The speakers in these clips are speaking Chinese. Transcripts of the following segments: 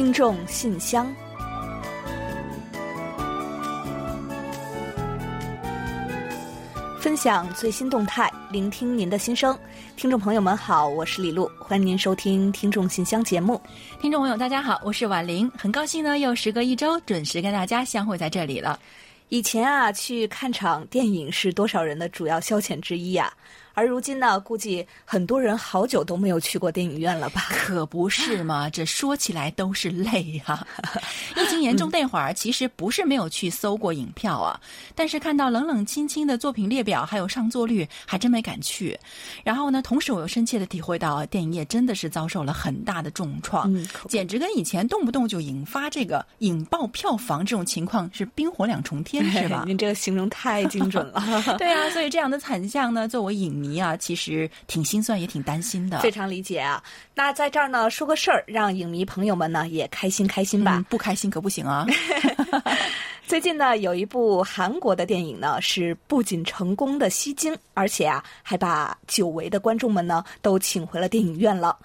听众信箱，分享最新动态，聆听您的心声。听众朋友们好，我是李璐，欢迎您收听听众信箱节目。听众朋友大家好，我是婉玲，很高兴呢，又时隔一周准时跟大家相会在这里了。以前啊，去看场电影是多少人的主要消遣之一呀、而如今呢，估计很多人好久都没有去过电影院了吧？可不是嘛，这说起来都是泪呀、疫情严重那会儿，其实不是没有去搜过影票啊，但是看到冷冷清清的作品列表还有上座率，还真没敢去。然后呢，同时我又深切的体会到，电影业真的是遭受了很大的重创，嗯简直跟以前动不动就引发这个引爆票房这种情况是冰火两重天，是吧？您这个形容太精准了，对啊，所以这样的惨象呢，作为影迷啊，其实挺心酸，也挺担心的。非常理解啊。那在这儿呢，说个事儿，让影迷朋友们呢也开心开心吧。嗯，不开心可不行啊！最近呢，有一部韩国的电影呢，是不仅成功的吸睛，而且啊，还把久违的观众们呢都请回了电影院了。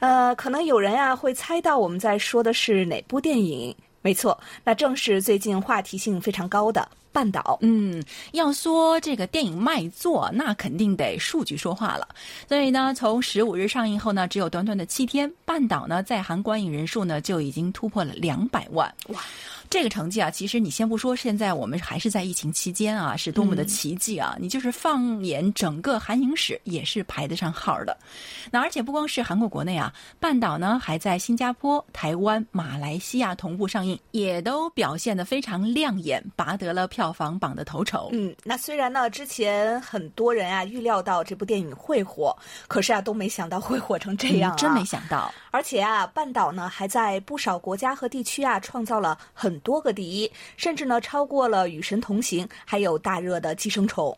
呃，可能有人啊会猜到我们在说的是哪部电影？没错，那正是最近话题性非常高的《半岛》。嗯，要说这个电影卖座，那肯定得数据说话了。所以呢，从十五日上映后呢，只有短短的七天，《半岛》呢在韩观影人数呢就已经突破了两百万。哇！这个成绩啊，其实你先不说，现在我们还是在疫情期间啊，是多么的奇迹啊！你就是放眼整个韩影史，也是排得上号的。那而且不光是韩国国内啊，半岛呢还在新加坡、台湾、马来西亚同步上映，也都表现得非常亮眼，拔得了票房榜的头筹。嗯，那虽然呢，之前很多人啊预料到这部电影会火，可是啊都没想到会火成这样、啊嗯真没想到。而且啊，半岛呢还在不少国家和地区啊创造了很多个第一，甚至呢超过了《与神同行》，还有大热的《寄生虫》。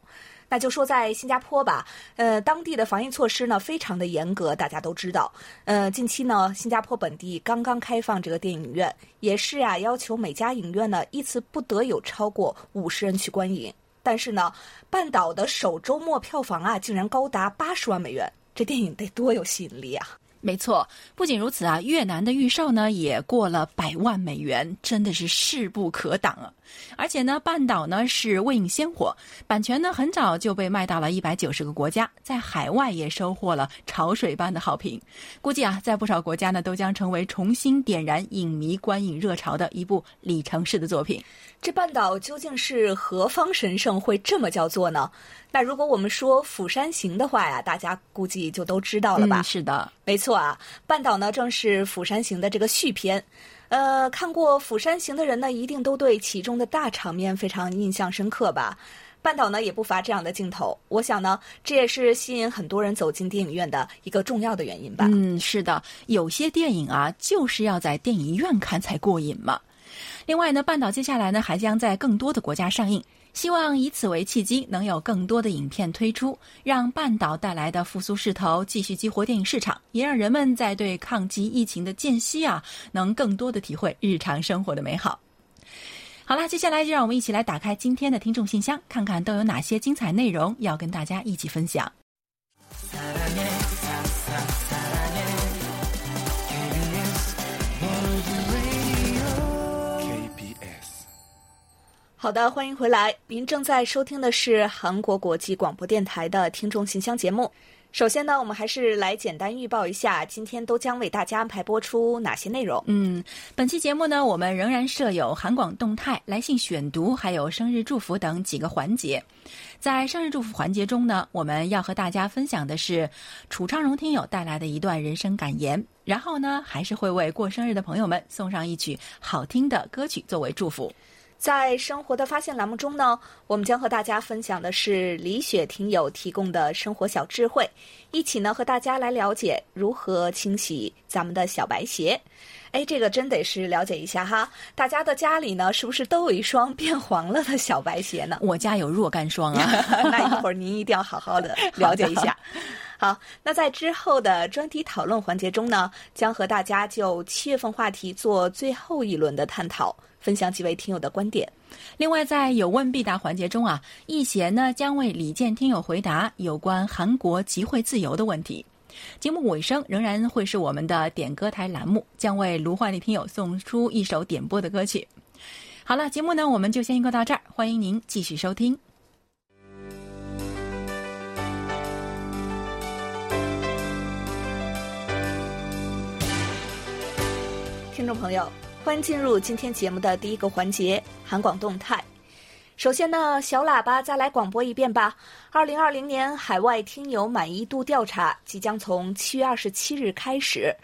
那就说在新加坡吧，呃，当地的防疫措施呢非常的严格，大家都知道。呃，近期呢，新加坡本地刚刚开放这个电影院，也是啊，要求每家影院呢一次不得有超过五十人去观影。但是呢，半岛的首周末票房啊竟然高达八十万美元，这电影得多有吸引力啊！没错，不仅如此啊，越南的预售呢也过了百万美元，真的是势不可挡啊！而且呢，半岛呢是未映先火，版权呢很早就被卖到了一百九十个国家，在海外也收获了潮水般的好评。估计啊，在不少国家呢都将成为重新点燃影迷观影热潮的一部里程式的作品。这半岛究竟是何方神圣会这么叫做呢？那如果我们说《釜山行》的话呀，大家估计就都知道了吧？嗯、是的，没错啊，半岛呢正是《釜山行》的这个续篇。呃，看过《釜山行》的人呢，一定都对其中的大场面非常印象深刻吧？半岛呢也不乏这样的镜头，我想呢，这也是吸引很多人走进电影院的一个重要的原因吧。嗯，是的，有些电影啊，就是要在电影院看才过瘾嘛。另外呢，半岛接下来呢还将在更多的国家上映，希望以此为契机，能有更多的影片推出，让半岛带来的复苏势头继续激活电影市场，也让人们在对抗击疫情的间隙啊，能更多的体会日常生活的美好。好啦，接下来就让我们一起来打开今天的听众信箱，看看都有哪些精彩内容要跟大家一起分享。好的，欢迎回来。您正在收听的是韩国国际广播电台的听众信箱节目。首先呢，我们还是来简单预报一下，今天都将为大家安排播出哪些内容。嗯，本期节目呢，我们仍然设有韩广动态、来信选读，还有生日祝福等几个环节。在生日祝福环节中呢，我们要和大家分享的是楚昌荣听友带来的一段人生感言，然后呢，还是会为过生日的朋友们送上一曲好听的歌曲作为祝福。在生活的发现栏目中呢，我们将和大家分享的是李雪听友提供的生活小智慧，一起呢和大家来了解如何清洗咱们的小白鞋。哎，这个真得是了解一下哈，大家的家里呢是不是都有一双变黄了的小白鞋呢？我家有若干双啊，那一会儿您一定要好好的了解一下。好，那在之后的专题讨论环节中呢，将和大家就七月份话题做最后一轮的探讨。分享几位听友的观点。另外，在有问必答环节中啊，易贤呢将为李健听友回答有关韩国集会自由的问题。节目尾声仍然会是我们的点歌台栏目，将为卢焕丽听友送出一首点播的歌曲。好了，节目呢我们就先预告到这儿，欢迎您继续收听。听众朋友，欢迎进入今天节目的第一个环节——韩广动态。首先呢，小喇叭再来广播一遍吧。二零二零年海外听友满意度调查即将从七月二十七日开始。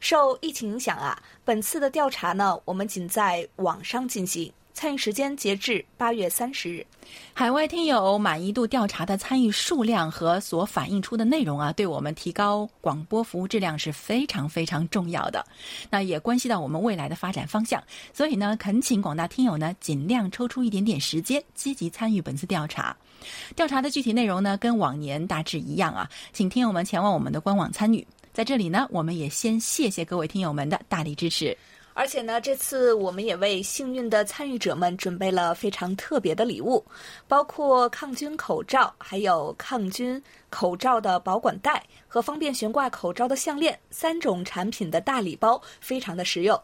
受疫情影响啊，本次的调查呢，我们仅在网上进行。参与时间截至八月三十日。海外听友满意度调查的参与数量和所反映出的内容啊，对我们提高广播服务质量是非常非常重要的。那也关系到我们未来的发展方向。所以呢，恳请广大听友呢，尽量抽出一点点时间，积极参与本次调查。调查的具体内容呢，跟往年大致一样啊，请听友们前往我们的官网参与。在这里呢，我们也先谢谢各位听友们的大力支持。而且呢，这次我们也为幸运的参与者们准备了非常特别的礼物，包括抗菌口罩，还有抗菌口罩的保管袋和方便悬挂口罩的项链，三种产品的大礼包，非常的实用。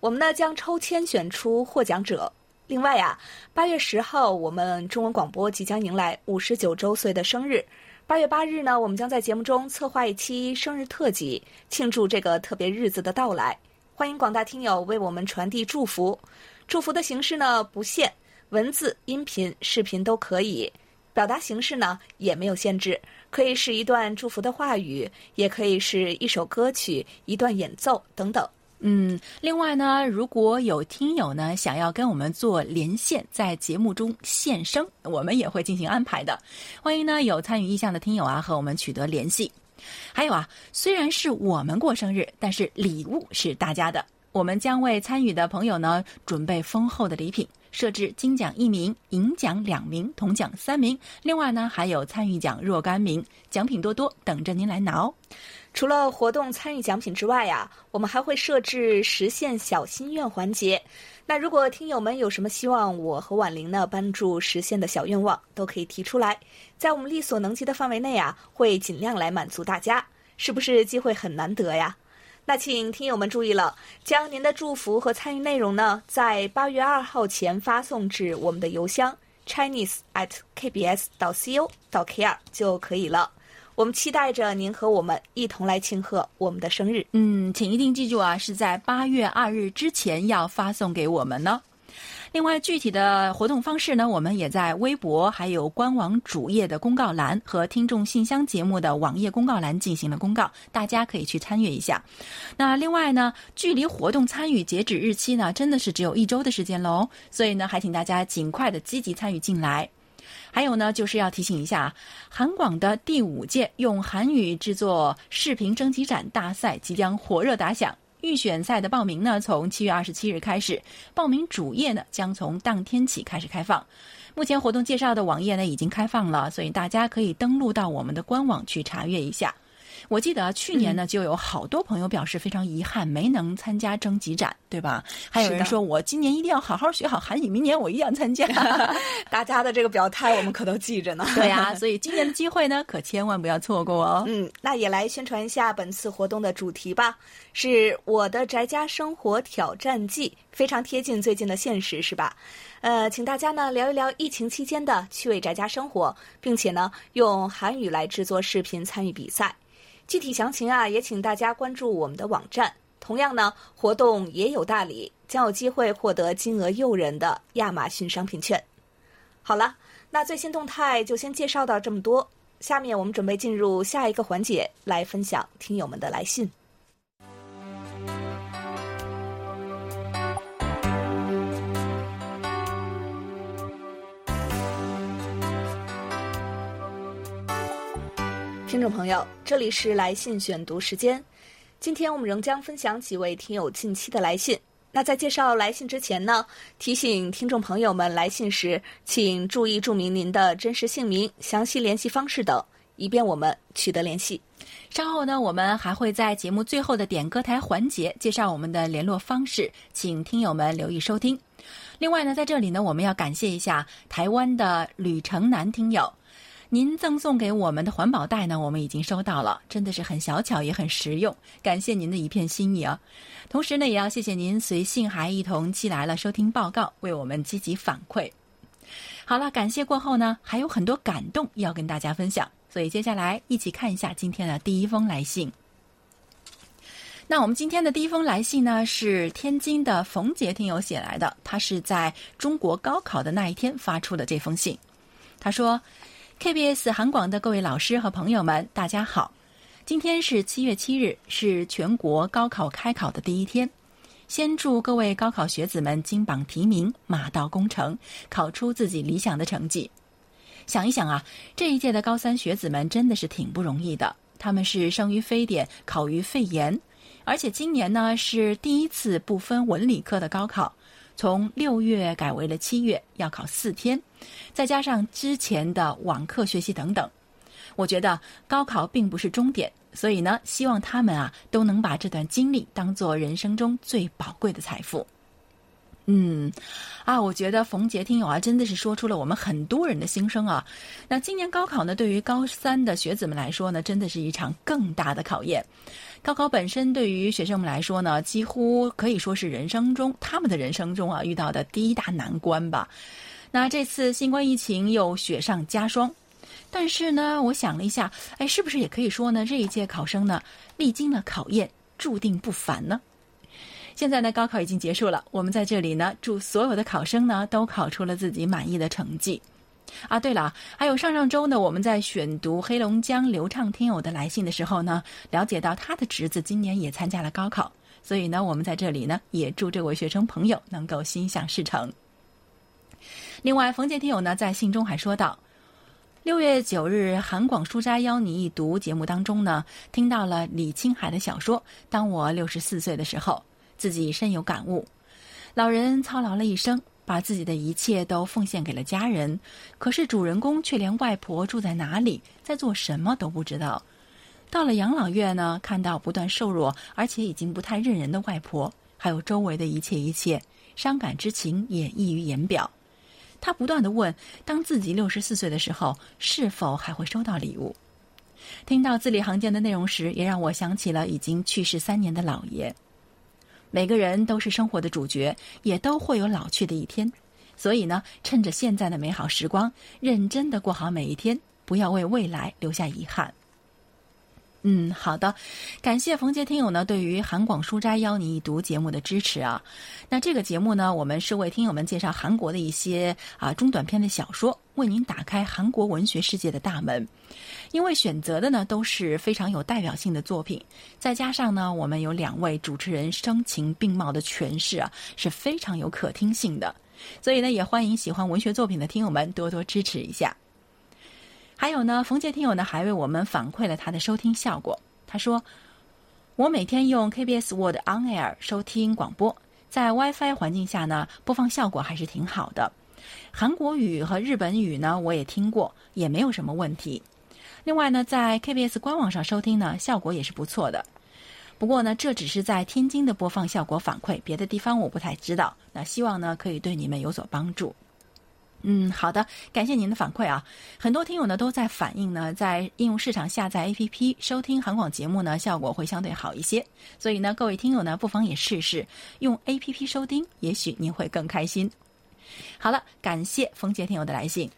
我们呢将抽签选出获奖者。另外呀，八月十号我们中文广播即将迎来五十九周岁的生日，八月八日呢，我们将在节目中策划一期生日特辑，庆祝这个特别日子的到来。欢迎广大听友为我们传递祝福，祝福的形式呢不限，文字、音频、视频都可以，表达形式呢也没有限制，可以是一段祝福的话语，也可以是一首歌曲、一段演奏等等。嗯，另外呢，如果有听友呢想要跟我们做连线，在节目中现声，我们也会进行安排的。欢迎呢有参与意向的听友啊和我们取得联系。还有啊，虽然是我们过生日，但是礼物是大家的。我们将为参与的朋友呢准备丰厚的礼品，设置金奖一名、银奖两名、铜奖三名。另外呢，还有参与奖若干名，奖品多多，等着您来拿哦。除了活动参与奖品之外呀，我们还会设置实现小心愿环节。那如果听友们有什么希望我和婉玲呢帮助实现的小愿望，都可以提出来，在我们力所能及的范围内啊，会尽量来满足大家。是不是机会很难得呀？那请听友们注意了，将您的祝福和参与内容呢，在八月二号前发送至我们的邮箱 chinese at kbs 到 co 到 kr 就可以了。我们期待着您和我们一同来庆贺我们的生日。嗯，请一定记住啊，是在八月二日之前要发送给我们呢。另外，具体的活动方式呢，我们也在微博、还有官网主页的公告栏和听众信箱节目的网页公告栏进行了公告，大家可以去参与一下。那另外呢，距离活动参与截止日期呢，真的是只有一周的时间喽，所以呢，还请大家尽快的积极参与进来。还有呢，就是要提醒一下，韩广的第五届用韩语制作视频征集展大赛即将火热打响。预选赛的报名呢，从七月二十七日开始，报名主页呢将从当天起开始开放。目前活动介绍的网页呢已经开放了，所以大家可以登录到我们的官网去查阅一下。我记得去年呢，就有好多朋友表示非常遗憾没能参加征集展，对吧？还有人说我今年一定要好好学好韩语，明年我一样参加。大家的这个表态我们可都记着呢。对呀，所以今年的机会呢，可千万不要错过哦。嗯，那也来宣传一下本次活动的主题吧，是我的宅家生活挑战记，非常贴近最近的现实，是吧？呃，请大家呢聊一聊疫情期间的趣味宅家生活，并且呢用韩语来制作视频参与比赛。具体详情啊，也请大家关注我们的网站。同样呢，活动也有大礼，将有机会获得金额诱人的亚马逊商品券。好了，那最新动态就先介绍到这么多。下面我们准备进入下一个环节，来分享听友们的来信。听众朋友，这里是来信选读时间。今天我们仍将分享几位听友近期的来信。那在介绍来信之前呢，提醒听众朋友们来信时，请注意注明您的真实姓名、详细联系方式等，以便我们取得联系。稍后呢，我们还会在节目最后的点歌台环节介绍我们的联络方式，请听友们留意收听。另外呢，在这里呢，我们要感谢一下台湾的吕城南听友。您赠送给我们的环保袋呢，我们已经收到了，真的是很小巧也很实用，感谢您的一片心意啊！同时呢，也要谢谢您随信还一同寄来了收听报告，为我们积极反馈。好了，感谢过后呢，还有很多感动要跟大家分享，所以接下来一起看一下今天的第一封来信。那我们今天的第一封来信呢，是天津的冯杰听友写来的，他是在中国高考的那一天发出的这封信，他说。KBS 韩广的各位老师和朋友们，大家好！今天是七月七日，是全国高考开考的第一天。先祝各位高考学子们金榜题名，马到功成，考出自己理想的成绩。想一想啊，这一届的高三学子们真的是挺不容易的。他们是生于非典，考于肺炎，而且今年呢是第一次不分文理科的高考。从六月改为了七月，要考四天，再加上之前的网课学习等等，我觉得高考并不是终点，所以呢，希望他们啊都能把这段经历当做人生中最宝贵的财富。嗯，啊，我觉得冯杰听友啊，真的是说出了我们很多人的心声啊。那今年高考呢，对于高三的学子们来说呢，真的是一场更大的考验。高考本身对于学生们来说呢，几乎可以说是人生中他们的人生中啊遇到的第一大难关吧。那这次新冠疫情又雪上加霜，但是呢，我想了一下，哎，是不是也可以说呢，这一届考生呢，历经了考验，注定不凡呢？现在呢，高考已经结束了。我们在这里呢，祝所有的考生呢都考出了自己满意的成绩。啊，对了，还有上上周呢，我们在选读黑龙江流畅听友的来信的时候呢，了解到他的侄子今年也参加了高考，所以呢，我们在这里呢也祝这位学生朋友能够心想事成。另外，冯杰听友呢在信中还说到，六月九日韩广书斋邀你一读节目当中呢，听到了李青海的小说《当我六十四岁的时候》。自己深有感悟，老人操劳了一生，把自己的一切都奉献给了家人，可是主人公却连外婆住在哪里，在做什么都不知道。到了养老院呢，看到不断瘦弱而且已经不太认人的外婆，还有周围的一切一切，伤感之情也溢于言表。他不断的问：当自己六十四岁的时候，是否还会收到礼物？听到字里行间的内容时，也让我想起了已经去世三年的姥爷。每个人都是生活的主角，也都会有老去的一天。所以呢，趁着现在的美好时光，认真的过好每一天，不要为未来留下遗憾。嗯，好的，感谢冯杰听友呢对于韩广书斋邀你一读节目的支持啊。那这个节目呢，我们是为听友们介绍韩国的一些啊中短篇的小说，为您打开韩国文学世界的大门。因为选择的呢都是非常有代表性的作品，再加上呢我们有两位主持人声情并茂的诠释啊，是非常有可听性的。所以呢，也欢迎喜欢文学作品的听友们多多支持一下。还有呢，冯杰听友呢还为我们反馈了他的收听效果。他说：“我每天用 KBS Word On Air 收听广播，在 WiFi 环境下呢，播放效果还是挺好的。韩国语和日本语呢，我也听过，也没有什么问题。另外呢，在 KBS 官网上收听呢，效果也是不错的。不过呢，这只是在天津的播放效果反馈，别的地方我不太知道。那希望呢，可以对你们有所帮助。”嗯，好的，感谢您的反馈啊！很多听友呢都在反映呢，在应用市场下载 APP 收听韩广节目呢，效果会相对好一些。所以呢，各位听友呢，不妨也试试用 APP 收听，也许您会更开心。好了，感谢冯杰听友的来信。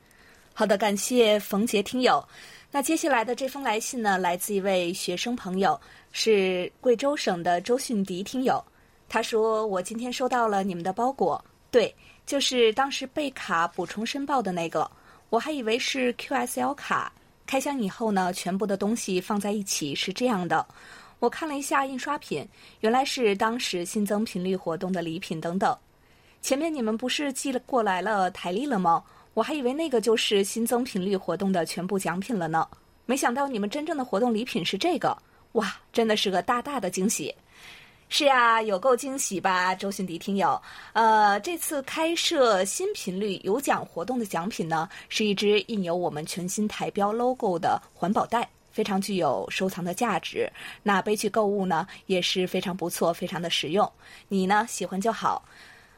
好的，感谢冯杰听友。那接下来的这封来信呢，来自一位学生朋友，是贵州省的周迅迪听友。他说：“我今天收到了你们的包裹。”对。就是当时备卡补充申报的那个，我还以为是 QSL 卡。开箱以后呢，全部的东西放在一起是这样的。我看了一下印刷品，原来是当时新增频率活动的礼品等等。前面你们不是寄了过来了台历了吗？我还以为那个就是新增频率活动的全部奖品了呢。没想到你们真正的活动礼品是这个，哇，真的是个大大的惊喜。是啊，有够惊喜吧，周迅迪听友。呃，这次开设新频率有奖活动的奖品呢，是一只印有我们全新台标 logo 的环保袋，非常具有收藏的价值。那背去购物呢，也是非常不错，非常的实用。你呢，喜欢就好。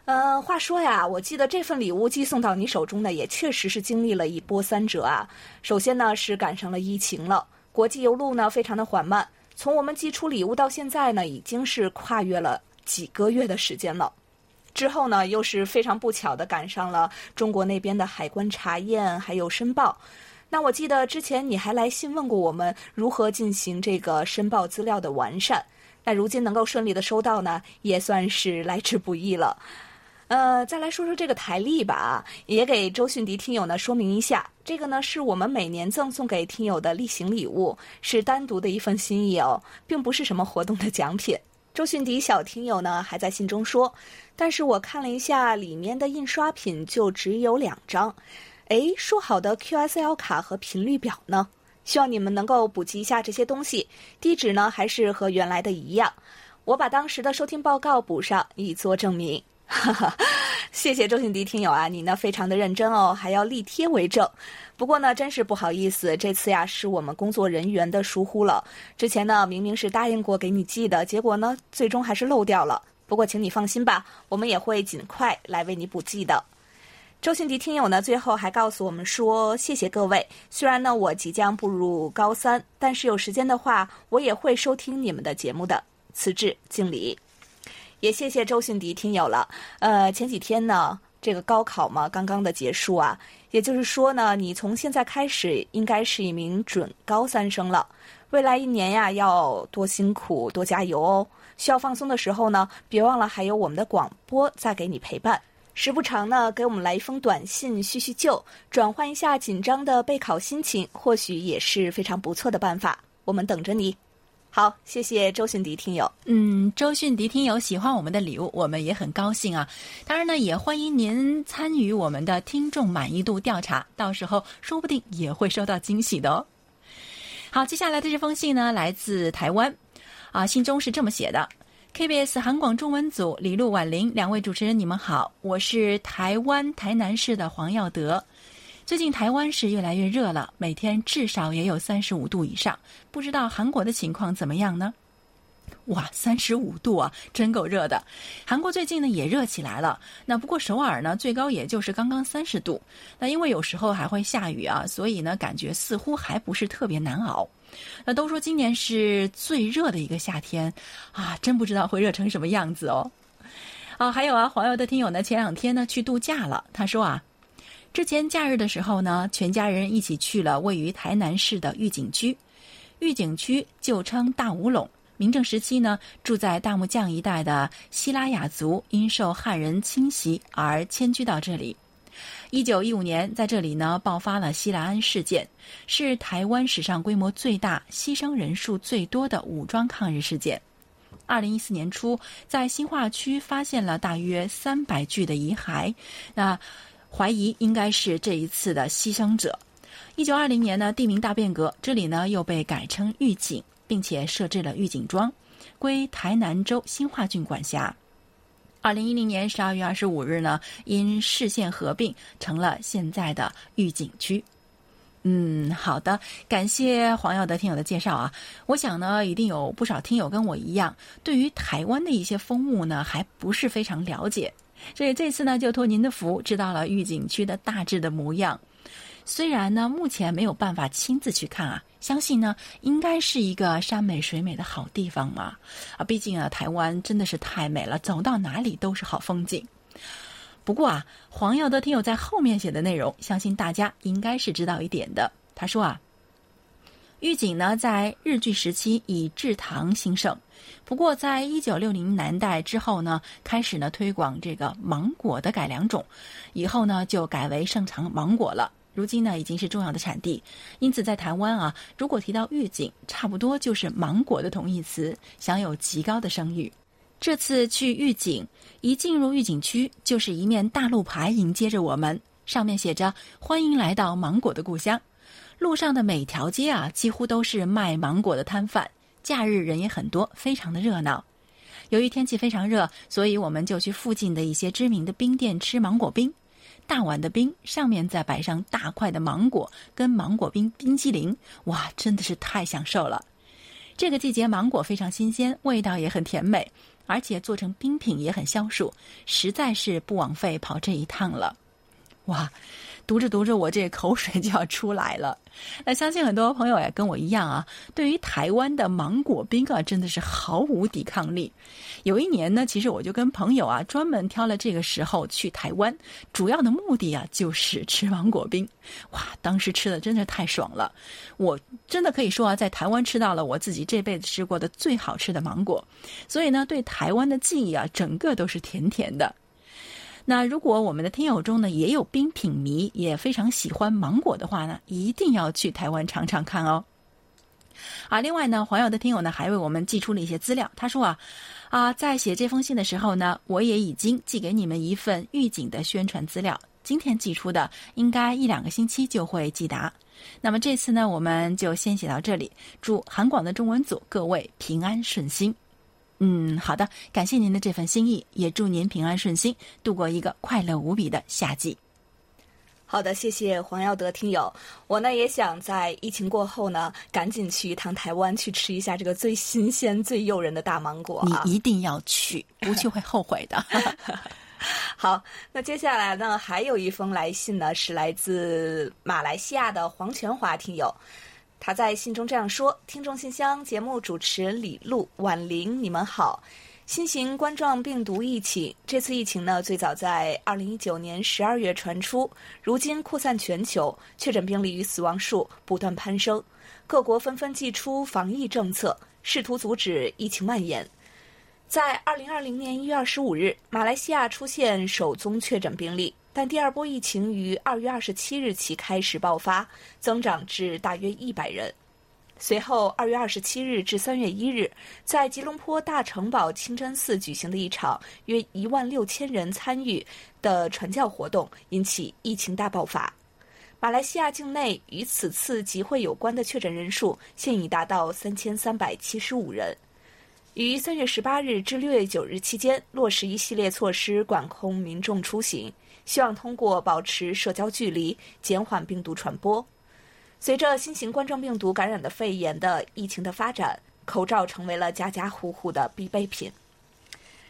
呃，话说呀，我记得这份礼物寄送到你手中呢，也确实是经历了一波三折啊。首先呢，是赶上了疫情了，国际邮路呢非常的缓慢。从我们寄出礼物到现在呢，已经是跨越了几个月的时间了。之后呢，又是非常不巧的赶上了中国那边的海关查验还有申报。那我记得之前你还来信问过我们如何进行这个申报资料的完善。那如今能够顺利的收到呢，也算是来之不易了。呃，再来说说这个台历吧，也给周迅迪听友呢说明一下，这个呢是我们每年赠送给听友的例行礼物，是单独的一份心意哦，并不是什么活动的奖品。周迅迪小听友呢还在信中说，但是我看了一下里面的印刷品就只有两张，哎，说好的 QSL 卡和频率表呢？希望你们能够补齐一下这些东西，地址呢还是和原来的一样，我把当时的收听报告补上以作证明。哈哈，谢谢周信迪听友啊，你呢非常的认真哦，还要立贴为证。不过呢，真是不好意思，这次呀是我们工作人员的疏忽了。之前呢明明是答应过给你寄的，结果呢最终还是漏掉了。不过请你放心吧，我们也会尽快来为你补寄的。周信迪听友呢最后还告诉我们说，谢谢各位。虽然呢我即将步入高三，但是有时间的话，我也会收听你们的节目的。此致敬礼。也谢谢周迅迪听友了。呃，前几天呢，这个高考嘛，刚刚的结束啊，也就是说呢，你从现在开始应该是一名准高三生了。未来一年呀，要多辛苦，多加油哦。需要放松的时候呢，别忘了还有我们的广播在给你陪伴。时不常呢，给我们来一封短信叙叙旧，转换一下紧张的备考心情，或许也是非常不错的办法。我们等着你。好，谢谢周迅迪听友。嗯，周迅迪听友喜欢我们的礼物，我们也很高兴啊。当然呢，也欢迎您参与我们的听众满意度调查，到时候说不定也会收到惊喜的哦。好，接下来的这封信呢，来自台湾，啊，信中是这么写的：KBS 韩广中文组李璐、婉玲两位主持人，你们好，我是台湾台南市的黄耀德。最近台湾是越来越热了，每天至少也有三十五度以上。不知道韩国的情况怎么样呢？哇，三十五度啊，真够热的！韩国最近呢也热起来了。那不过首尔呢最高也就是刚刚三十度。那因为有时候还会下雨啊，所以呢感觉似乎还不是特别难熬。那都说今年是最热的一个夏天啊，真不知道会热成什么样子哦。啊，还有啊，黄油的听友呢前两天呢去度假了，他说啊。之前假日的时候呢，全家人一起去了位于台南市的玉井区。玉井区旧称大武垄，明正时期呢，住在大木匠一带的希拉雅族因受汉人侵袭而迁居到这里。一九一五年，在这里呢爆发了西来安事件，是台湾史上规模最大、牺牲人数最多的武装抗日事件。二零一四年初，在新化区发现了大约三百具的遗骸。那怀疑应该是这一次的牺牲者。一九二零年呢，地名大变革，这里呢又被改称玉井，并且设置了玉井庄，归台南州新化郡管辖。二零一零年十二月二十五日呢，因市县合并成了现在的玉井区。嗯，好的，感谢黄耀德听友的介绍啊。我想呢，一定有不少听友跟我一样，对于台湾的一些风物呢，还不是非常了解。所以这次呢，就托您的福，知道了御景区的大致的模样。虽然呢，目前没有办法亲自去看啊，相信呢，应该是一个山美水美的好地方嘛。啊，毕竟啊，台湾真的是太美了，走到哪里都是好风景。不过啊，黄耀德听友在后面写的内容，相信大家应该是知道一点的。他说啊。玉井呢，在日据时期以制糖兴盛，不过在一九六零年代之后呢，开始呢推广这个芒果的改良种，以后呢就改为盛产芒果了。如今呢已经是重要的产地，因此在台湾啊，如果提到玉井，差不多就是芒果的同义词，享有极高的声誉。这次去玉井，一进入玉井区，就是一面大路牌迎接着我们，上面写着“欢迎来到芒果的故乡”。路上的每条街啊，几乎都是卖芒果的摊贩。假日人也很多，非常的热闹。由于天气非常热，所以我们就去附近的一些知名的冰店吃芒果冰。大碗的冰上面再摆上大块的芒果跟芒果冰冰激凌，哇，真的是太享受了。这个季节芒果非常新鲜，味道也很甜美，而且做成冰品也很消暑，实在是不枉费跑这一趟了。哇！读着读着，我这口水就要出来了。那相信很多朋友也跟我一样啊，对于台湾的芒果冰啊，真的是毫无抵抗力。有一年呢，其实我就跟朋友啊，专门挑了这个时候去台湾，主要的目的啊，就是吃芒果冰。哇，当时吃的真的太爽了，我真的可以说啊，在台湾吃到了我自己这辈子吃过的最好吃的芒果。所以呢，对台湾的记忆啊，整个都是甜甜的。那如果我们的听友中呢也有冰品迷，也非常喜欢芒果的话呢，一定要去台湾尝尝看哦。啊，另外呢，黄瑶的听友呢还为我们寄出了一些资料。他说啊，啊，在写这封信的时候呢，我也已经寄给你们一份预警的宣传资料。今天寄出的，应该一两个星期就会寄达。那么这次呢，我们就先写到这里。祝韩广的中文组各位平安顺心。嗯，好的，感谢您的这份心意，也祝您平安顺心，度过一个快乐无比的夏季。好的，谢谢黄耀德听友。我呢也想在疫情过后呢，赶紧去一趟台湾，去吃一下这个最新鲜、最诱人的大芒果。你一定要去，不去会后悔的。好，那接下来呢，还有一封来信呢，是来自马来西亚的黄全华听友。他在信中这样说：“听众信箱节目主持人李璐、婉玲，你们好。新型冠状病毒疫情，这次疫情呢，最早在二零一九年十二月传出，如今扩散全球，确诊病例与死亡数不断攀升，各国纷纷祭出防疫政策，试图阻止疫情蔓延。在二零二零年一月二十五日，马来西亚出现首宗确诊病例。”但第二波疫情于二月二十七日起开始爆发，增长至大约一百人。随后，二月二十七日至三月一日，在吉隆坡大城堡清真寺举行的一场约一万六千人参与的传教活动，引起疫情大爆发。马来西亚境内与此次集会有关的确诊人数现已达到三千三百七十五人。于三月十八日至六月九日期间，落实一系列措施管控民众出行。希望通过保持社交距离，减缓病毒传播。随着新型冠状病毒感染的肺炎的疫情的发展，口罩成为了家家户户的必备品。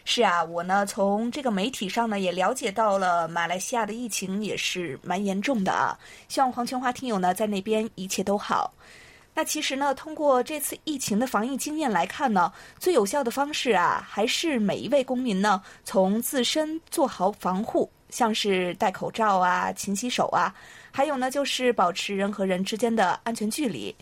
是啊，我呢从这个媒体上呢也了解到了马来西亚的疫情也是蛮严重的啊。希望黄全华听友呢在那边一切都好。那其实呢，通过这次疫情的防疫经验来看呢，最有效的方式啊，还是每一位公民呢从自身做好防护。像是戴口罩啊、勤洗手啊，还有呢，就是保持人和人之间的安全距离。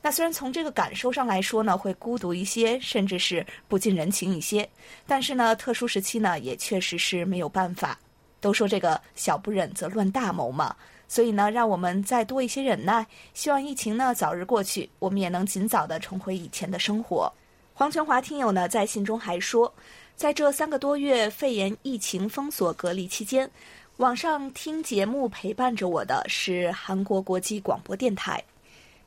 那虽然从这个感受上来说呢，会孤独一些，甚至是不近人情一些，但是呢，特殊时期呢，也确实是没有办法。都说这个小不忍则乱大谋嘛，所以呢，让我们再多一些忍耐，希望疫情呢早日过去，我们也能尽早的重回以前的生活。黄全华听友呢在信中还说。在这三个多月肺炎疫情封锁隔离期间，网上听节目陪伴着我的是韩国国际广播电台。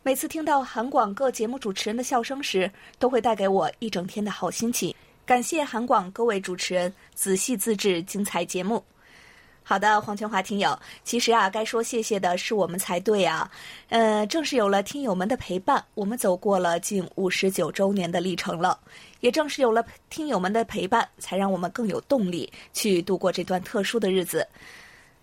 每次听到韩广各节目主持人的笑声时，都会带给我一整天的好心情。感谢韩广各位主持人仔细自制精彩节目。好的，黄全华听友，其实啊，该说谢谢的是我们才对啊。呃，正是有了听友们的陪伴，我们走过了近五十九周年的历程了。也正是有了听友们的陪伴，才让我们更有动力去度过这段特殊的日子。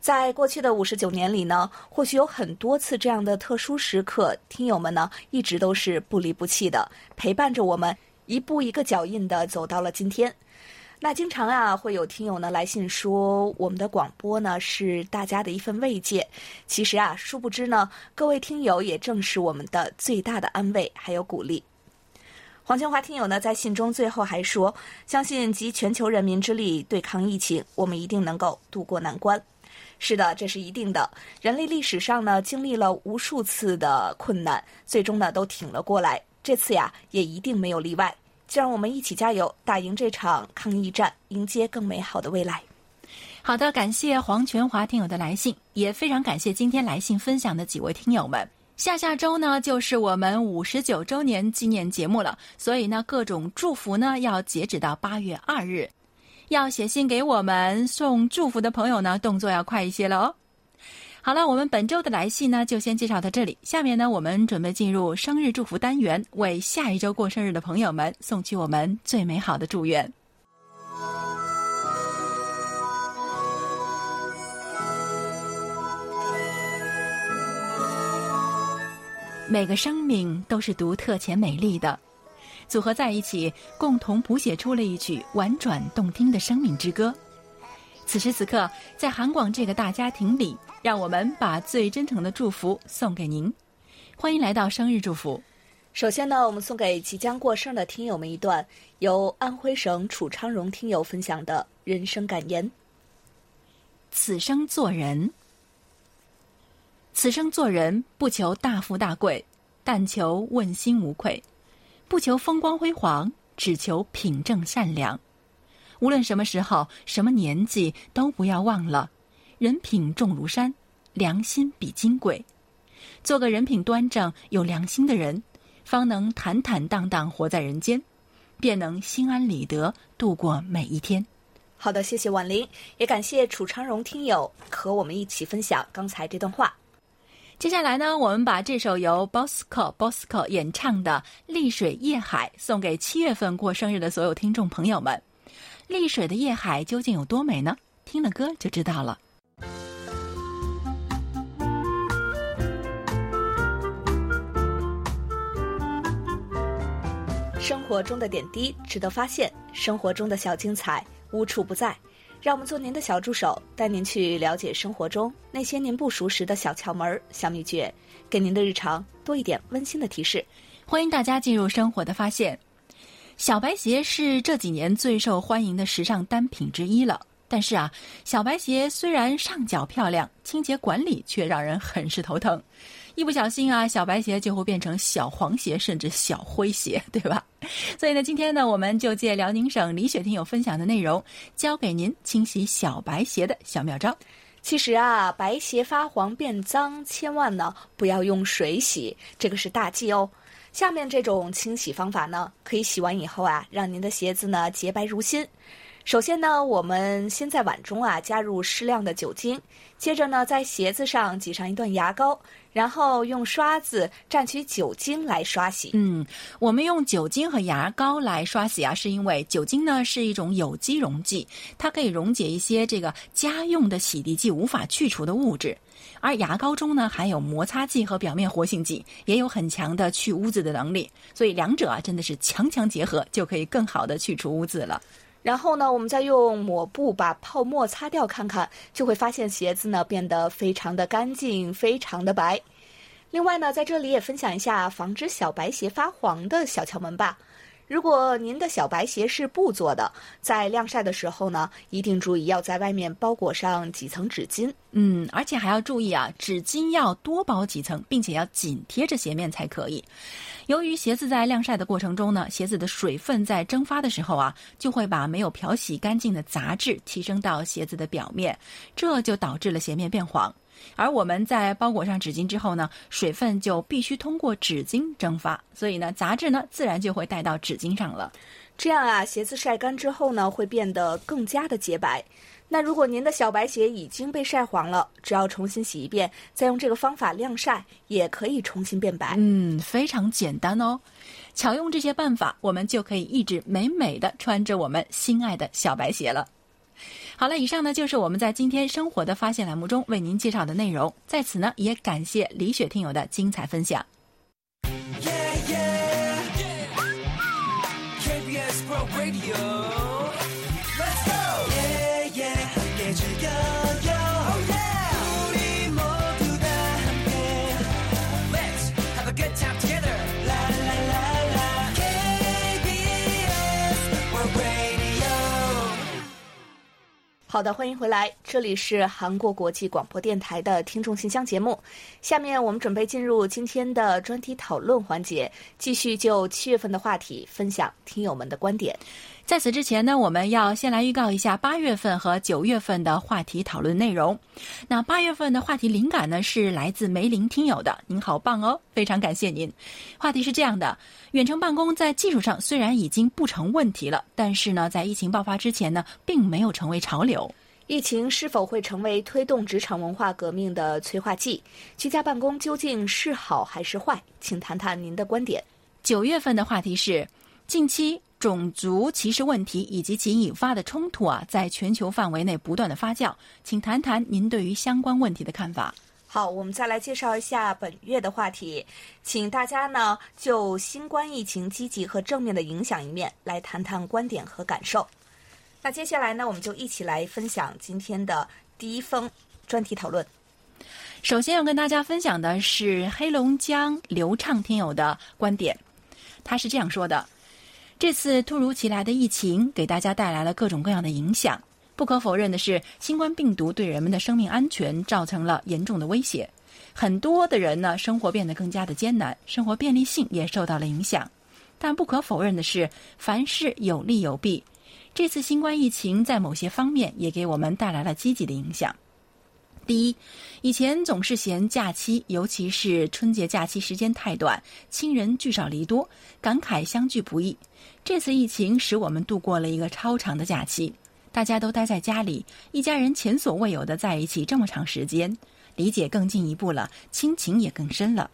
在过去的五十九年里呢，或许有很多次这样的特殊时刻，听友们呢一直都是不离不弃的陪伴着我们，一步一个脚印的走到了今天。那经常啊，会有听友呢来信说，我们的广播呢是大家的一份慰藉。其实啊，殊不知呢，各位听友也正是我们的最大的安慰还有鼓励。黄清华听友呢在信中最后还说，相信集全球人民之力对抗疫情，我们一定能够渡过难关。是的，这是一定的。人类历史上呢经历了无数次的困难，最终呢都挺了过来。这次呀也一定没有例外。就让我们一起加油，打赢这场抗疫战，迎接更美好的未来。好的，感谢黄全华听友的来信，也非常感谢今天来信分享的几位听友们。下下周呢，就是我们五十九周年纪念节目了，所以呢，各种祝福呢要截止到八月二日。要写信给我们送祝福的朋友呢，动作要快一些了哦。好了，我们本周的来信呢，就先介绍到这里。下面呢，我们准备进入生日祝福单元，为下一周过生日的朋友们送去我们最美好的祝愿。每个生命都是独特且美丽的，组合在一起，共同谱写出了一曲婉转动听的生命之歌。此时此刻，在韩广这个大家庭里，让我们把最真诚的祝福送给您。欢迎来到生日祝福。首先呢，我们送给即将过生的听友们一段由安徽省楚昌荣听友分享的人生感言：此生做人。此生做人，不求大富大贵，但求问心无愧；不求风光辉煌，只求品正善良。无论什么时候、什么年纪，都不要忘了，人品重如山，良心比金贵。做个人品端正、有良心的人，方能坦坦荡荡活在人间，便能心安理得度过每一天。好的，谢谢婉玲，也感谢楚昌荣听友和我们一起分享刚才这段话。接下来呢，我们把这首由 Bosco Bosco 演唱的《丽水夜海》送给七月份过生日的所有听众朋友们。丽水的夜海究竟有多美呢？听了歌就知道了。生活中的点滴值得发现，生活中的小精彩无处不在。让我们做您的小助手，带您去了解生活中那些您不熟识的小窍门、小秘诀，给您的日常多一点温馨的提示。欢迎大家进入生活的发现。小白鞋是这几年最受欢迎的时尚单品之一了。但是啊，小白鞋虽然上脚漂亮，清洁管理却让人很是头疼。一不小心啊，小白鞋就会变成小黄鞋，甚至小灰鞋，对吧？所以呢，今天呢，我们就借辽宁省李雪听友分享的内容，教给您清洗小白鞋的小妙招。其实啊，白鞋发黄变脏，千万呢不要用水洗，这个是大忌哦。下面这种清洗方法呢，可以洗完以后啊，让您的鞋子呢洁白如新。首先呢，我们先在碗中啊加入适量的酒精，接着呢在鞋子上挤上一段牙膏，然后用刷子蘸取酒精来刷洗。嗯，我们用酒精和牙膏来刷洗啊，是因为酒精呢是一种有机溶剂，它可以溶解一些这个家用的洗涤剂无法去除的物质，而牙膏中呢含有摩擦剂和表面活性剂，也有很强的去污渍的能力，所以两者啊真的是强强结合，就可以更好的去除污渍了。然后呢，我们再用抹布把泡沫擦掉，看看就会发现鞋子呢变得非常的干净，非常的白。另外呢，在这里也分享一下防止小白鞋发黄的小窍门吧。如果您的小白鞋是布做的，在晾晒的时候呢，一定注意要在外面包裹上几层纸巾。嗯，而且还要注意啊，纸巾要多包几层，并且要紧贴着鞋面才可以。由于鞋子在晾晒的过程中呢，鞋子的水分在蒸发的时候啊，就会把没有漂洗干净的杂质提升到鞋子的表面，这就导致了鞋面变黄。而我们在包裹上纸巾之后呢，水分就必须通过纸巾蒸发，所以呢，杂质呢自然就会带到纸巾上了。这样啊，鞋子晒干之后呢，会变得更加的洁白。那如果您的小白鞋已经被晒黄了，只要重新洗一遍，再用这个方法晾晒，也可以重新变白。嗯，非常简单哦。巧用这些办法，我们就可以一直美美的穿着我们心爱的小白鞋了。好了，以上呢就是我们在今天生活的发现栏目中为您介绍的内容。在此呢，也感谢李雪听友的精彩分享。好的，欢迎回来，这里是韩国国际广播电台的听众信箱节目。下面我们准备进入今天的专题讨论环节，继续就七月份的话题分享听友们的观点。在此之前呢，我们要先来预告一下八月份和九月份的话题讨论内容。那八月份的话题灵感呢，是来自梅林听友的，您好棒哦，非常感谢您。话题是这样的：远程办公在技术上虽然已经不成问题了，但是呢，在疫情爆发之前呢，并没有成为潮流。疫情是否会成为推动职场文化革命的催化剂？居家办公究竟是好还是坏？请谈谈您的观点。九月份的话题是近期种族歧视问题以及其引发的冲突啊，在全球范围内不断的发酵，请谈谈您对于相关问题的看法。好，我们再来介绍一下本月的话题，请大家呢就新冠疫情积极和正面的影响一面来谈谈观点和感受。那接下来呢，我们就一起来分享今天的第一封专题讨论。首先要跟大家分享的是黑龙江刘畅听友的观点，他是这样说的：这次突如其来的疫情给大家带来了各种各样的影响。不可否认的是，新冠病毒对人们的生命安全造成了严重的威胁。很多的人呢，生活变得更加的艰难，生活便利性也受到了影响。但不可否认的是，凡事有利有弊。这次新冠疫情在某些方面也给我们带来了积极的影响。第一，以前总是嫌假期，尤其是春节假期时间太短，亲人聚少离多，感慨相聚不易。这次疫情使我们度过了一个超长的假期。大家都待在家里，一家人前所未有的在一起这么长时间，理解更进一步了，亲情也更深了。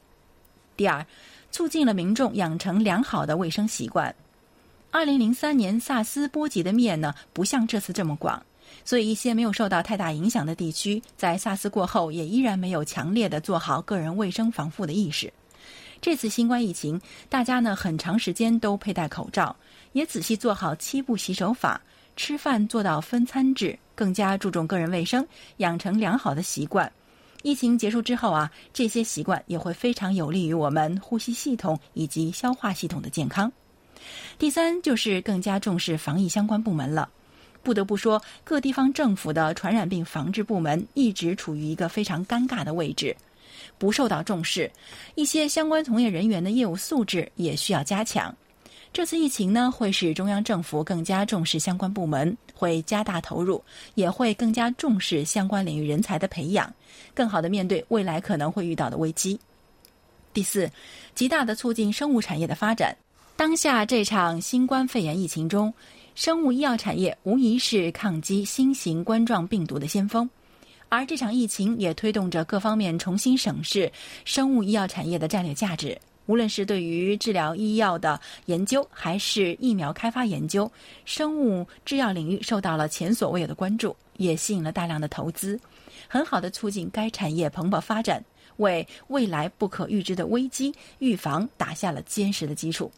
第二，促进了民众养成良好的卫生习惯。二零零三年萨斯波及的面呢，不像这次这么广，所以一些没有受到太大影响的地区，在萨斯过后也依然没有强烈的做好个人卫生防护的意识。这次新冠疫情，大家呢很长时间都佩戴口罩，也仔细做好七步洗手法。吃饭做到分餐制，更加注重个人卫生，养成良好的习惯。疫情结束之后啊，这些习惯也会非常有利于我们呼吸系统以及消化系统的健康。第三就是更加重视防疫相关部门了。不得不说，各地方政府的传染病防治部门一直处于一个非常尴尬的位置，不受到重视。一些相关从业人员的业务素质也需要加强。这次疫情呢，会使中央政府更加重视相关部门，会加大投入，也会更加重视相关领域人才的培养，更好的面对未来可能会遇到的危机。第四，极大的促进生物产业的发展。当下这场新冠肺炎疫情中，生物医药产业无疑是抗击新型冠状病毒的先锋，而这场疫情也推动着各方面重新审视生物医药产业的战略价值。无论是对于治疗医药的研究，还是疫苗开发研究，生物制药领域受到了前所未有的关注，也吸引了大量的投资，很好的促进该产业蓬勃发展，为未来不可预知的危机预防打下了坚实的基础。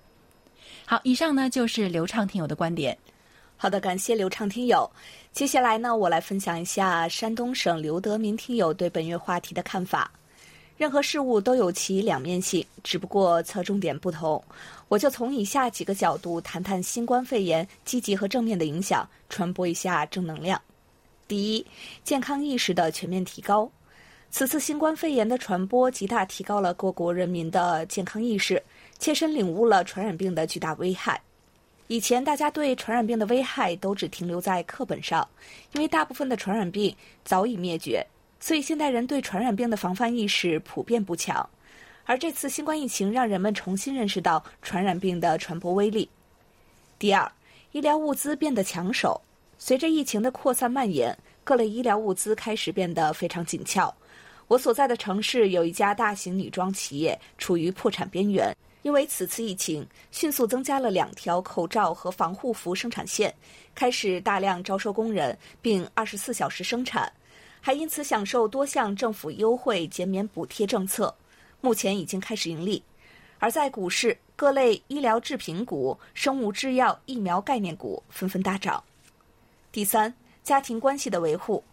好，以上呢就是刘畅听友的观点。好的，感谢刘畅听友。接下来呢，我来分享一下山东省刘德民听友对本月话题的看法。任何事物都有其两面性，只不过侧重点不同。我就从以下几个角度谈谈新冠肺炎积极和正面的影响，传播一下正能量。第一，健康意识的全面提高。此次新冠肺炎的传播极大提高了各国人民的健康意识，切身领悟了传染病的巨大危害。以前大家对传染病的危害都只停留在课本上，因为大部分的传染病早已灭绝。所以，现代人对传染病的防范意识普遍不强，而这次新冠疫情让人们重新认识到传染病的传播威力。第二，医疗物资变得抢手。随着疫情的扩散蔓延，各类医疗物资开始变得非常紧俏。我所在的城市有一家大型女装企业处于破产边缘，因为此次疫情迅速增加了两条口罩和防护服生产线，开始大量招收工人，并二十四小时生产。还因此享受多项政府优惠减免补贴政策，目前已经开始盈利。而在股市，各类医疗制品股、生物制药、疫苗概念股纷纷大涨。第三，家庭关系的维护。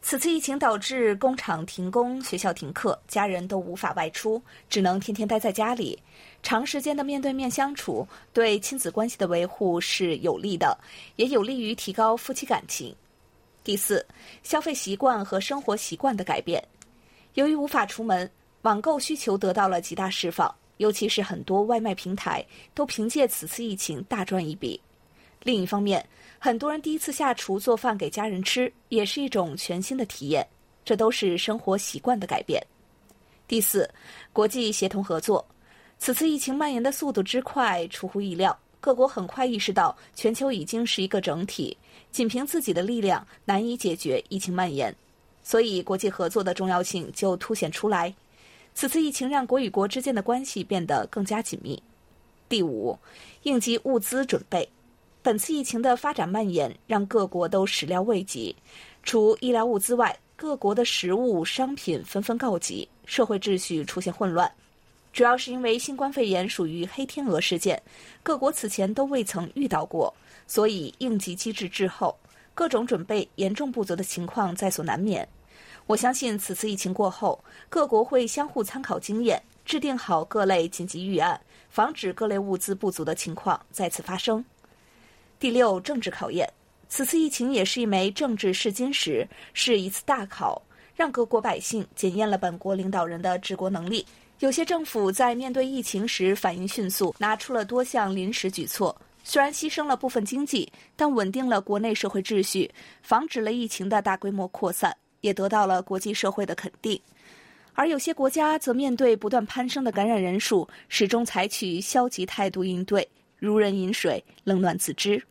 此次疫情导致工厂停工、学校停课，家人都无法外出，只能天天待在家里。长时间的面对面相处，对亲子关系的维护是有利的，也有利于提高夫妻感情。第四，消费习惯和生活习惯的改变。由于无法出门，网购需求得到了极大释放，尤其是很多外卖平台都凭借此次疫情大赚一笔。另一方面，很多人第一次下厨做饭给家人吃，也是一种全新的体验。这都是生活习惯的改变。第四，国际协同合作。此次疫情蔓延的速度之快，出乎意料。各国很快意识到全球已经是一个整体，仅凭自己的力量难以解决疫情蔓延，所以国际合作的重要性就凸显出来。此次疫情让国与国之间的关系变得更加紧密。第五，应急物资准备。本次疫情的发展蔓延让各国都始料未及，除医疗物资外，各国的食物商品纷纷告急，社会秩序出现混乱。主要是因为新冠肺炎属于黑天鹅事件，各国此前都未曾遇到过，所以应急机制滞后，各种准备严重不足的情况在所难免。我相信此次疫情过后，各国会相互参考经验，制定好各类紧急预案。防止各类物资不足的情况再次发生。第六，政治考验。此次疫情也是一枚政治试金石，是一次大考，让各国百姓检验了本国领导人的治国能力。有些政府在面对疫情时反应迅速，拿出了多项临时举措，虽然牺牲了部分经济，但稳定了国内社会秩序，防止了疫情的大规模扩散，也得到了国际社会的肯定。而有些国家则面对不断攀升的感染人数，始终采取消极态度应对，如人饮水，冷暖自知。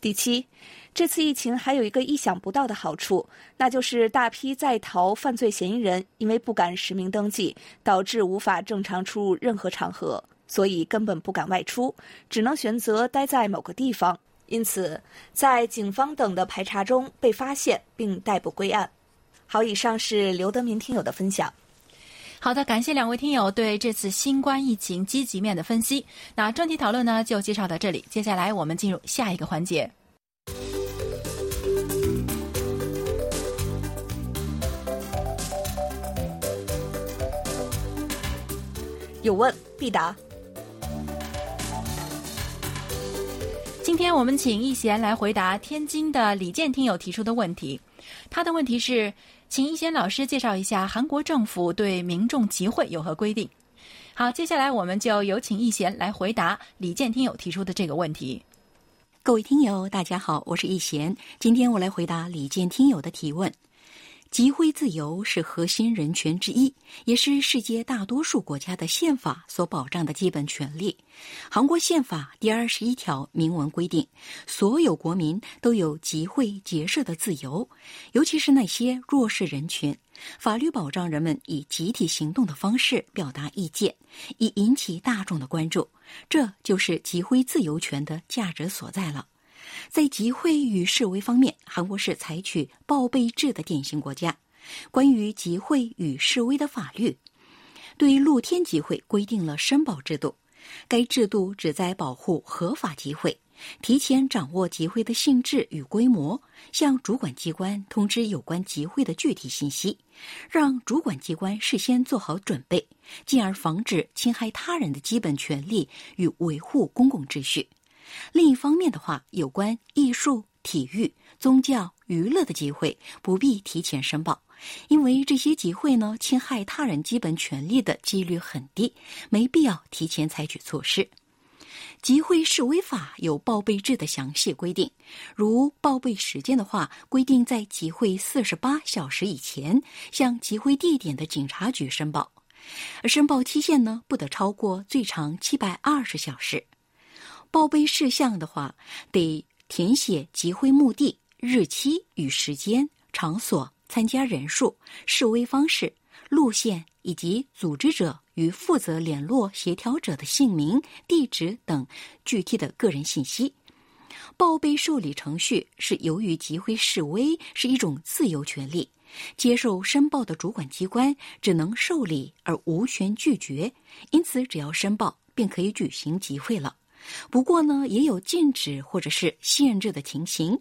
第七，这次疫情还有一个意想不到的好处，那就是大批在逃犯罪嫌疑人因为不敢实名登记，导致无法正常出入任何场合，所以根本不敢外出，只能选择待在某个地方。因此，在警方等的排查中被发现并逮捕归案。好，以上是刘德明听友的分享。好的，感谢两位听友对这次新冠疫情积极面的分析。那专题讨论呢，就介绍到这里。接下来我们进入下一个环节。有问必答。今天我们请易贤来回答天津的李健听友提出的问题。他的问题是。请易贤老师介绍一下韩国政府对民众集会有何规定？好，接下来我们就有请易贤来回答李健听友提出的这个问题。各位听友，大家好，我是易贤，今天我来回答李健听友的提问。集会自由是核心人权之一，也是世界大多数国家的宪法所保障的基本权利。韩国宪法第二十一条明文规定，所有国民都有集会结社的自由，尤其是那些弱势人群。法律保障人们以集体行动的方式表达意见，以引起大众的关注。这就是集会自由权的价值所在了。在集会与示威方面，韩国是采取报备制的典型国家。关于集会与示威的法律，对露天集会规定了申报制度。该制度旨在保护合法集会，提前掌握集会的性质与规模，向主管机关通知有关集会的具体信息，让主管机关事先做好准备，进而防止侵害他人的基本权利与维护公共秩序。另一方面的话，有关艺术、体育、宗教、娱乐的集会不必提前申报，因为这些集会呢侵害他人基本权利的几率很低，没必要提前采取措施。集会示威法有报备制的详细规定，如报备时间的话，规定在集会四十八小时以前向集会地点的警察局申报，而申报期限呢不得超过最长七百二十小时。报备事项的话，得填写集会目的、日期与时间、场所、参加人数、示威方式、路线以及组织者与负责联络协调者的姓名、地址等具体的个人信息。报备受理程序是由于集会示威是一种自由权利，接受申报的主管机关只能受理而无权拒绝，因此只要申报便可以举行集会了。不过呢，也有禁止或者是限制的情形。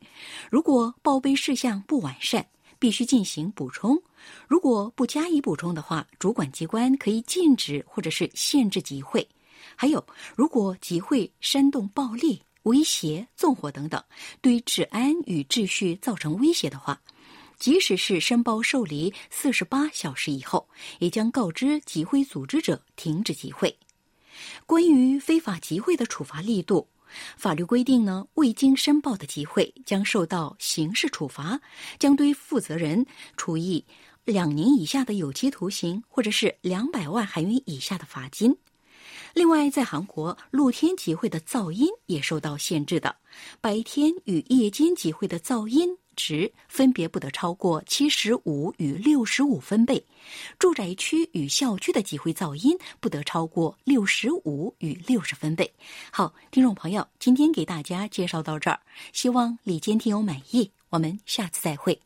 如果报备事项不完善，必须进行补充。如果不加以补充的话，主管机关可以禁止或者是限制集会。还有，如果集会煽动暴力、威胁、纵火等等，对治安与秩序造成威胁的话，即使是申报受理四十八小时以后，也将告知集会组织者停止集会。关于非法集会的处罚力度，法律规定呢，未经申报的集会将受到刑事处罚，将对负责人处以两年以下的有期徒刑，或者是两百万韩元以下的罚金。另外，在韩国，露天集会的噪音也受到限制的，白天与夜间集会的噪音值分别不得超过七十五与六十五分贝，住宅区与校区的集会噪音不得超过六十五与六十分贝。好，听众朋友，今天给大家介绍到这儿，希望李坚听友满意，我们下次再会。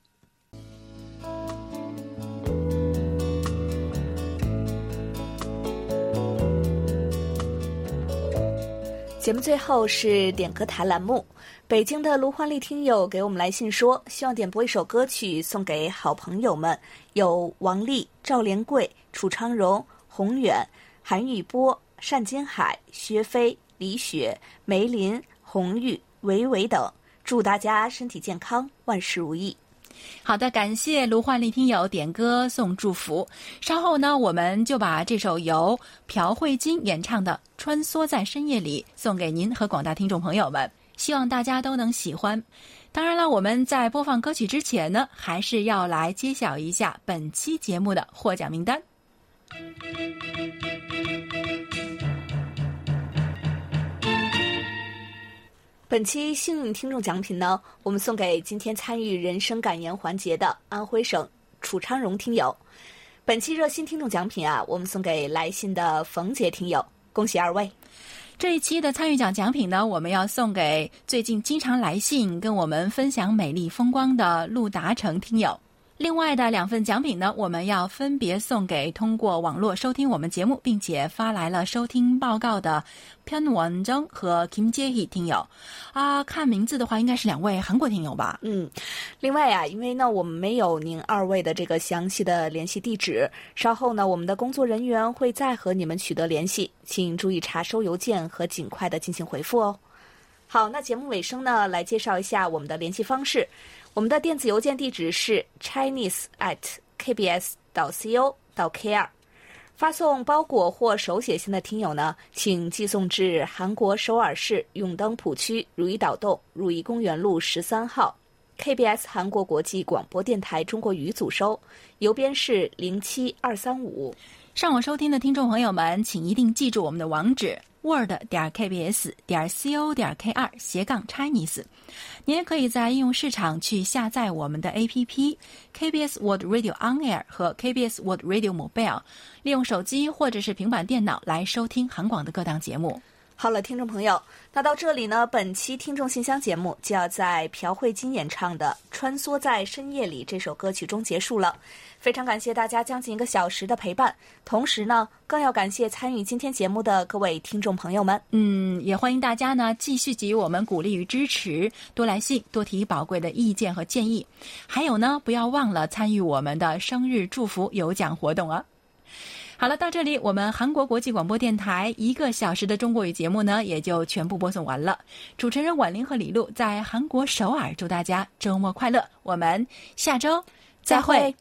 节目最后是点歌台栏目，北京的卢焕丽听友给我们来信说，希望点播一首歌曲送给好朋友们，有王丽、赵连贵、楚昌荣、宏远、韩玉波、单金海、薛飞、李雪、梅林、红玉、维维等，祝大家身体健康，万事如意。好的，感谢卢焕丽听友点歌送祝福。稍后呢，我们就把这首由朴慧金演唱的《穿梭在深夜里》送给您和广大听众朋友们，希望大家都能喜欢。当然了，我们在播放歌曲之前呢，还是要来揭晓一下本期节目的获奖名单。本期幸运听众奖品呢，我们送给今天参与人生感言环节的安徽省楚昌荣听友。本期热心听众奖品啊，我们送给来信的冯杰听友，恭喜二位。这一期的参与奖奖品呢，我们要送给最近经常来信跟我们分享美丽风光的陆达成听友。另外的两份奖品呢，我们要分别送给通过网络收听我们节目并且发来了收听报告的 Pian Wan Zheng 和 Kim j a e 听友。啊，看名字的话，应该是两位韩国听友吧？嗯，另外呀，因为呢，我们没有您二位的这个详细的联系地址，稍后呢，我们的工作人员会再和你们取得联系，请注意查收邮件和尽快的进行回复哦。好，那节目尾声呢，来介绍一下我们的联系方式。我们的电子邮件地址是 chinese at kbs 到 co 到 kr，发送包裹或手写信的听友呢，请寄送至韩国首尔市永登浦区如意岛洞如意公园路十三号 KBS 韩国国际广播电台中国语组收，邮编是零七二三五。上网收听的听众朋友们，请一定记住我们的网址。Word 点 kbs 点 co 点 kr 斜杠 Chinese，您也可以在应用市场去下载我们的 APP KBS Word Radio On Air 和 KBS Word Radio Mobile，利用手机或者是平板电脑来收听韩广的各档节目。好了，听众朋友，那到这里呢，本期听众信箱节目就要在朴慧金演唱的《穿梭在深夜里》这首歌曲中结束了。非常感谢大家将近一个小时的陪伴，同时呢，更要感谢参与今天节目的各位听众朋友们。嗯，也欢迎大家呢继续给予我们鼓励与支持，多来信，多提宝贵的意见和建议。还有呢，不要忘了参与我们的生日祝福有奖活动啊！好了，到这里，我们韩国国际广播电台一个小时的中国语节目呢，也就全部播送完了。主持人婉玲和李璐在韩国首尔，祝大家周末快乐。我们下周再会。